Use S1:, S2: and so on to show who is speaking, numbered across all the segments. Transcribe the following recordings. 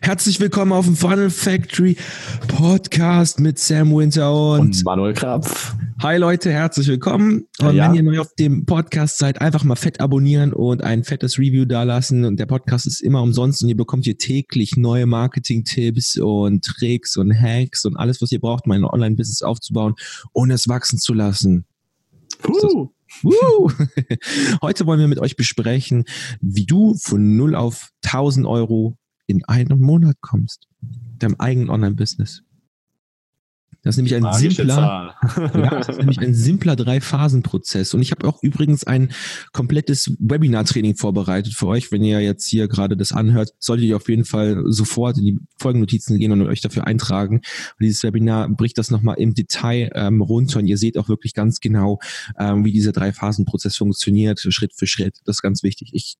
S1: Herzlich willkommen auf dem Funnel Factory Podcast mit Sam Winter und,
S2: und Manuel Krapf.
S1: Hi Leute, herzlich willkommen. Und ja. wenn ihr neu auf dem Podcast seid, einfach mal fett abonnieren und ein fettes Review dalassen. Und der Podcast ist immer umsonst und ihr bekommt hier täglich neue Marketing-Tipps und Tricks und Hacks und alles, was ihr braucht, um ein Online-Business aufzubauen und es wachsen zu lassen. Uh. Uh. Heute wollen wir mit euch besprechen, wie du von 0 auf 1000 Euro in einem Monat kommst. Deinem eigenen Online-Business. Das ist nämlich ein Magische simpler, ja, das ist nämlich ein simpler Drei-Phasen-Prozess. Und ich habe auch übrigens ein komplettes Webinar-Training vorbereitet für euch. Wenn ihr jetzt hier gerade das anhört, solltet ihr auf jeden Fall sofort in die Folgennotizen gehen und euch dafür eintragen. Und dieses Webinar bricht das nochmal im Detail ähm, runter und ihr seht auch wirklich ganz genau, ähm, wie dieser Drei-Phasen-Prozess funktioniert, Schritt für Schritt. Das ist ganz wichtig. Ich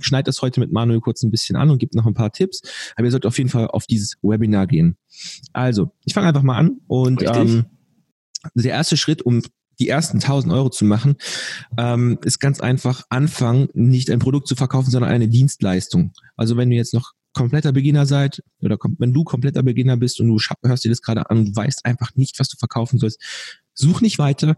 S1: schneide das heute mit Manuel kurz ein bisschen an und gebe noch ein paar Tipps. Aber ihr sollt auf jeden Fall auf dieses Webinar gehen. Also, ich fange einfach mal an und ähm, der erste Schritt, um die ersten 1000 Euro zu machen, ähm, ist ganz einfach anfangen, nicht ein Produkt zu verkaufen, sondern eine Dienstleistung. Also wenn du jetzt noch kompletter Beginner seid oder wenn du kompletter Beginner bist und du hörst dir das gerade an und weißt einfach nicht, was du verkaufen sollst, such nicht weiter,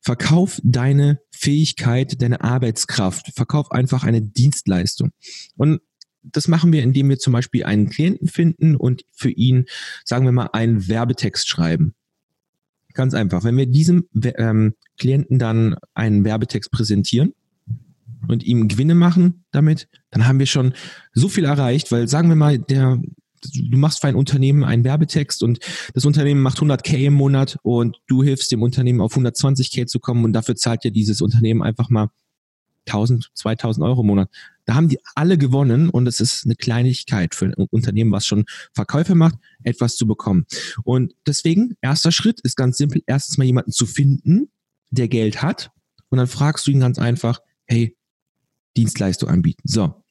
S1: Verkauf deine Fähigkeit, deine Arbeitskraft. Verkauf einfach eine Dienstleistung. Und das machen wir, indem wir zum Beispiel einen Klienten finden und für ihn, sagen wir mal, einen Werbetext schreiben. Ganz einfach. Wenn wir diesem ähm, Klienten dann einen Werbetext präsentieren und ihm Gewinne machen damit, dann haben wir schon so viel erreicht, weil sagen wir mal, der du machst für ein Unternehmen einen Werbetext und das Unternehmen macht 100k im Monat und du hilfst dem Unternehmen auf 120k zu kommen und dafür zahlt dir dieses Unternehmen einfach mal 1000, 2000 Euro im Monat. Da haben die alle gewonnen und es ist eine Kleinigkeit für ein Unternehmen, was schon Verkäufe macht, etwas zu bekommen. Und deswegen, erster Schritt ist ganz simpel, erstens mal jemanden zu finden, der Geld hat und dann fragst du ihn ganz einfach, hey, Dienstleistung anbieten. So,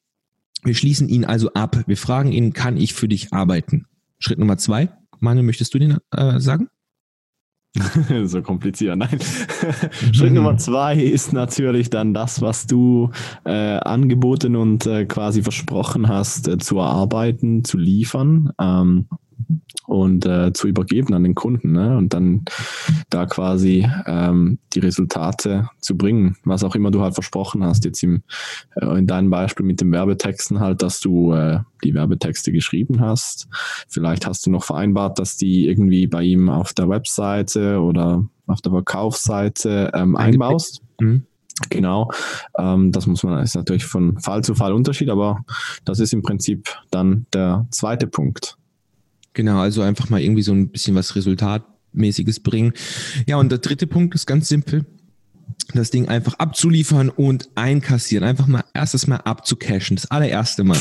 S1: wir schließen ihn also ab. Wir fragen ihn, kann ich für dich arbeiten? Schritt Nummer zwei. Manu, möchtest du den äh, sagen?
S2: so kompliziert, nein. Schritt Nummer zwei ist natürlich dann das, was du äh, angeboten und äh, quasi versprochen hast, äh, zu erarbeiten, zu liefern. Ähm, und äh, zu übergeben an den Kunden ne? und dann da quasi ähm, die Resultate zu bringen, was auch immer du halt versprochen hast, jetzt im, äh, in deinem Beispiel mit den Werbetexten halt, dass du äh, die Werbetexte geschrieben hast. Vielleicht hast du noch vereinbart, dass die irgendwie bei ihm auf der Webseite oder auf der Verkaufsseite ähm, einbaust. Mhm. Genau, ähm, das muss man, ist natürlich von Fall zu Fall Unterschied, aber das ist im Prinzip dann der zweite Punkt.
S1: Genau, also einfach mal irgendwie so ein bisschen was Resultatmäßiges bringen. Ja, und der dritte Punkt ist ganz simpel. Das Ding einfach abzuliefern und einkassieren. Einfach mal erstes Mal abzucashen. Das allererste Mal.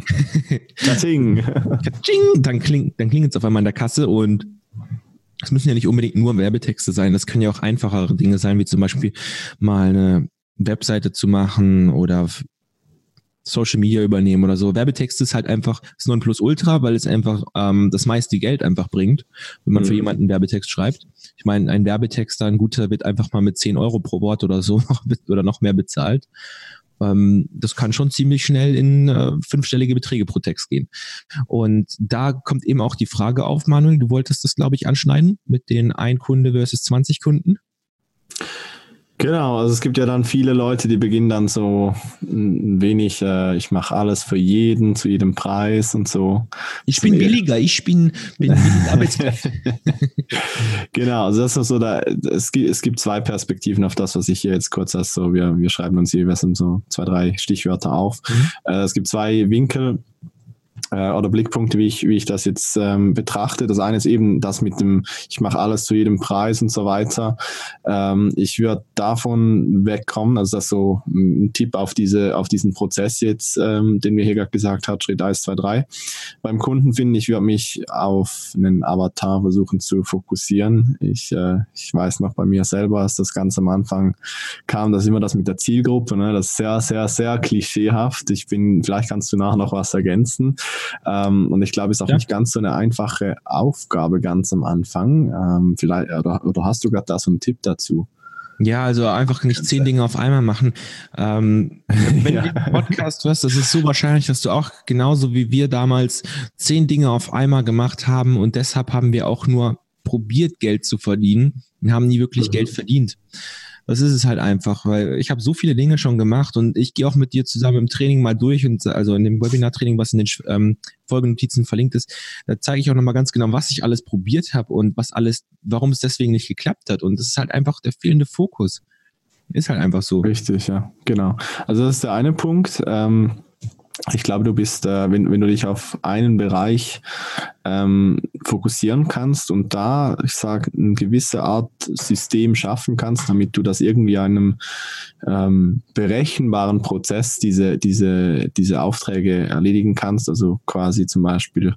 S1: Katsching. Dann klingt, dann klingt es auf einmal in der Kasse und es müssen ja nicht unbedingt nur Werbetexte sein. Das können ja auch einfachere Dinge sein, wie zum Beispiel mal eine Webseite zu machen oder Social Media übernehmen oder so. Werbetext ist halt einfach das Nonplusultra, weil es einfach ähm, das meiste Geld einfach bringt, wenn man mhm. für jemanden einen Werbetext schreibt. Ich meine, ein Werbetexter, ein guter, wird einfach mal mit 10 Euro pro Wort oder so oder noch mehr bezahlt. Ähm, das kann schon ziemlich schnell in äh, fünfstellige Beträge pro Text gehen. Und da kommt eben auch die Frage auf, Manuel, du wolltest das, glaube ich, anschneiden mit den ein Kunde versus 20 Kunden.
S2: Genau, also es gibt ja dann viele Leute, die beginnen dann so ein wenig, äh, ich mache alles für jeden, zu jedem Preis und so.
S1: Ich bin billiger, ich bin, bin Arbeitskräfte.
S2: genau, also das ist so, da, es, gibt, es gibt zwei Perspektiven auf das, was ich hier jetzt kurz als so, wir, wir schreiben uns jeweils so zwei, drei Stichwörter auf. Mhm. Äh, es gibt zwei Winkel äh, oder Blickpunkte, wie ich, wie ich das jetzt ähm, betrachte. Das eine ist eben das mit dem, ich mache alles zu jedem Preis und so weiter. Ähm, ich würde davon wegkommen, also das ist so ein Tipp auf diese, auf diesen Prozess jetzt, ähm, den wir hier gerade gesagt haben, Schritt 1, 2, 3. Beim Kunden finde ich, würde mich auf einen Avatar versuchen zu fokussieren. Ich, äh, ich weiß noch bei mir selber, als das ganz am Anfang kam, das immer das mit der Zielgruppe, ne? das ist sehr, sehr, sehr klischeehaft. Ich bin, vielleicht kannst du nachher noch was ergänzen. Ähm, und ich glaube, es ist auch ja. nicht ganz so eine einfache Aufgabe ganz am Anfang. Ähm, vielleicht, oder, oder hast du gerade da so einen Tipp dazu?
S1: Ja, also einfach nicht zehn Dinge auf einmal machen. Ähm, wenn ja. du den Podcast hörst, das ist so wahrscheinlich, dass du auch genauso wie wir damals zehn Dinge auf einmal gemacht haben und deshalb haben wir auch nur probiert, Geld zu verdienen und haben nie wirklich mhm. Geld verdient. Das ist es halt einfach, weil ich habe so viele Dinge schon gemacht und ich gehe auch mit dir zusammen im Training mal durch und also in dem Webinar-Training, was in den ähm, Folgenotizen verlinkt ist, da zeige ich auch nochmal ganz genau, was ich alles probiert habe und was alles, warum es deswegen nicht geklappt hat. Und das ist halt einfach der fehlende Fokus. Ist halt einfach so.
S2: Richtig, ja, genau. Also das ist der eine Punkt. Ähm ich glaube, du bist, äh, wenn, wenn du dich auf einen Bereich ähm, fokussieren kannst und da, ich sage, eine gewisse Art System schaffen kannst, damit du das irgendwie einem ähm, berechenbaren Prozess diese, diese, diese Aufträge erledigen kannst. Also quasi zum Beispiel,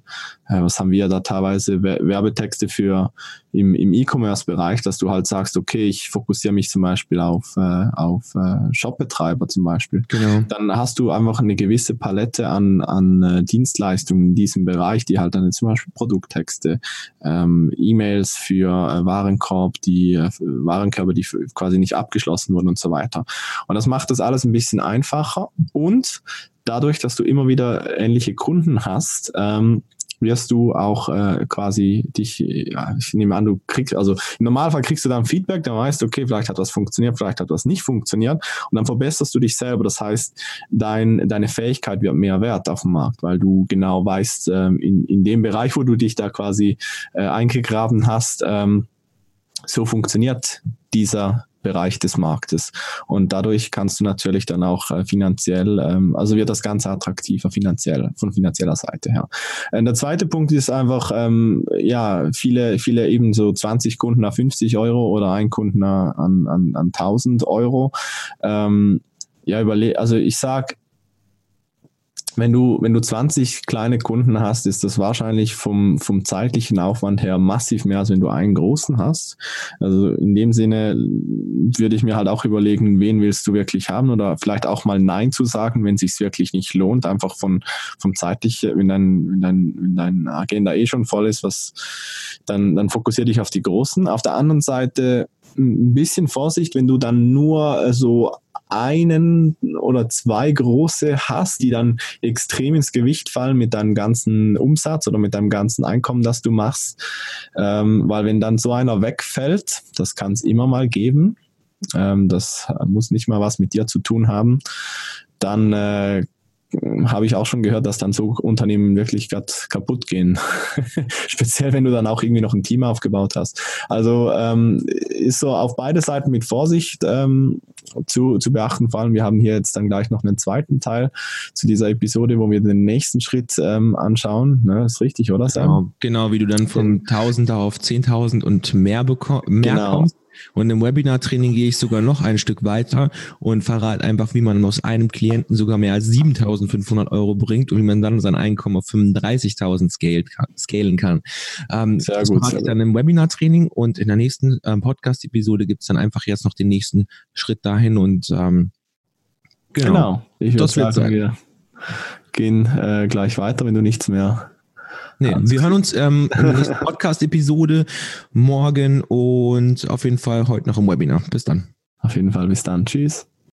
S2: äh, was haben wir da teilweise, Werbetexte für im, im E-Commerce-Bereich, dass du halt sagst, okay, ich fokussiere mich zum Beispiel auf, äh, auf äh, Shopbetreiber zum Beispiel. Genau. Dann hast du einfach eine gewisse Palette an, an äh, Dienstleistungen in diesem Bereich, die halt dann zum Beispiel Produkttexte, ähm, E-Mails für äh, Warenkorb, die äh, Warenkörbe, die quasi nicht abgeschlossen wurden und so weiter. Und das macht das alles ein bisschen einfacher und dadurch, dass du immer wieder ähnliche Kunden hast, ähm, wirst du auch äh, quasi dich, ja, ich nehme an, du kriegst, also im Normalfall kriegst du dann Feedback, dann weißt du, okay, vielleicht hat was funktioniert, vielleicht hat was nicht funktioniert und dann verbesserst du dich selber. Das heißt, dein, deine Fähigkeit wird mehr wert auf dem Markt, weil du genau weißt, ähm, in, in dem Bereich, wo du dich da quasi äh, eingegraben hast, ähm, so funktioniert dieser Bereich des Marktes. Und dadurch kannst du natürlich dann auch äh, finanziell, ähm, also wird das Ganze attraktiver finanziell, von finanzieller Seite her. Äh, der zweite Punkt ist einfach, ähm, ja, viele, viele eben so 20 Kunden nach 50 Euro oder ein Kunden an, an, an 1000 Euro. Ähm, ja, überle also ich sag wenn du, wenn du 20 kleine Kunden hast, ist das wahrscheinlich vom, vom zeitlichen Aufwand her massiv mehr, als wenn du einen großen hast. Also in dem Sinne würde ich mir halt auch überlegen, wen willst du wirklich haben oder vielleicht auch mal Nein zu sagen, wenn es sich wirklich nicht lohnt, einfach von, vom zeitlichen, wenn dein, wenn dein, wenn dein Agenda eh schon voll ist, was, dann, dann fokussiere dich auf die großen. Auf der anderen Seite ein bisschen Vorsicht, wenn du dann nur so einen oder zwei große hast, die dann extrem ins Gewicht fallen mit deinem ganzen Umsatz oder mit deinem ganzen Einkommen, das du machst. Ähm, weil wenn dann so einer wegfällt, das kann es immer mal geben, ähm, das muss nicht mal was mit dir zu tun haben, dann äh, habe ich auch schon gehört, dass dann so Unternehmen wirklich gerade kaputt gehen. Speziell, wenn du dann auch irgendwie noch ein Team aufgebaut hast. Also ähm, ist so auf beide Seiten mit Vorsicht ähm, zu, zu beachten. Vor allem, wir haben hier jetzt dann gleich noch einen zweiten Teil zu dieser Episode, wo wir den nächsten Schritt ähm, anschauen. Ne, ist richtig, oder
S1: Sam? Genau, genau, wie du dann von 1000 auf 10.000 und mehr, bekommst. mehr genau. kommst. Und im Webinar-Training gehe ich sogar noch ein Stück weiter und verrate einfach, wie man aus einem Klienten sogar mehr als 7.500 Euro bringt und wie man dann sein Einkommen auf 35.000 scalen kann. Ähm, sehr das gut. Sehr ich dann im Webinar-Training und in der nächsten ähm, Podcast-Episode gibt es dann einfach jetzt noch den nächsten Schritt dahin und ähm,
S2: genau. genau. Ich würde sagen, wir gehen äh, gleich weiter, wenn du nichts mehr
S1: Nee, wir hören uns ähm, in der nächsten Podcast-Episode morgen und auf jeden Fall heute noch im Webinar. Bis dann.
S2: Auf jeden Fall, bis dann. Tschüss.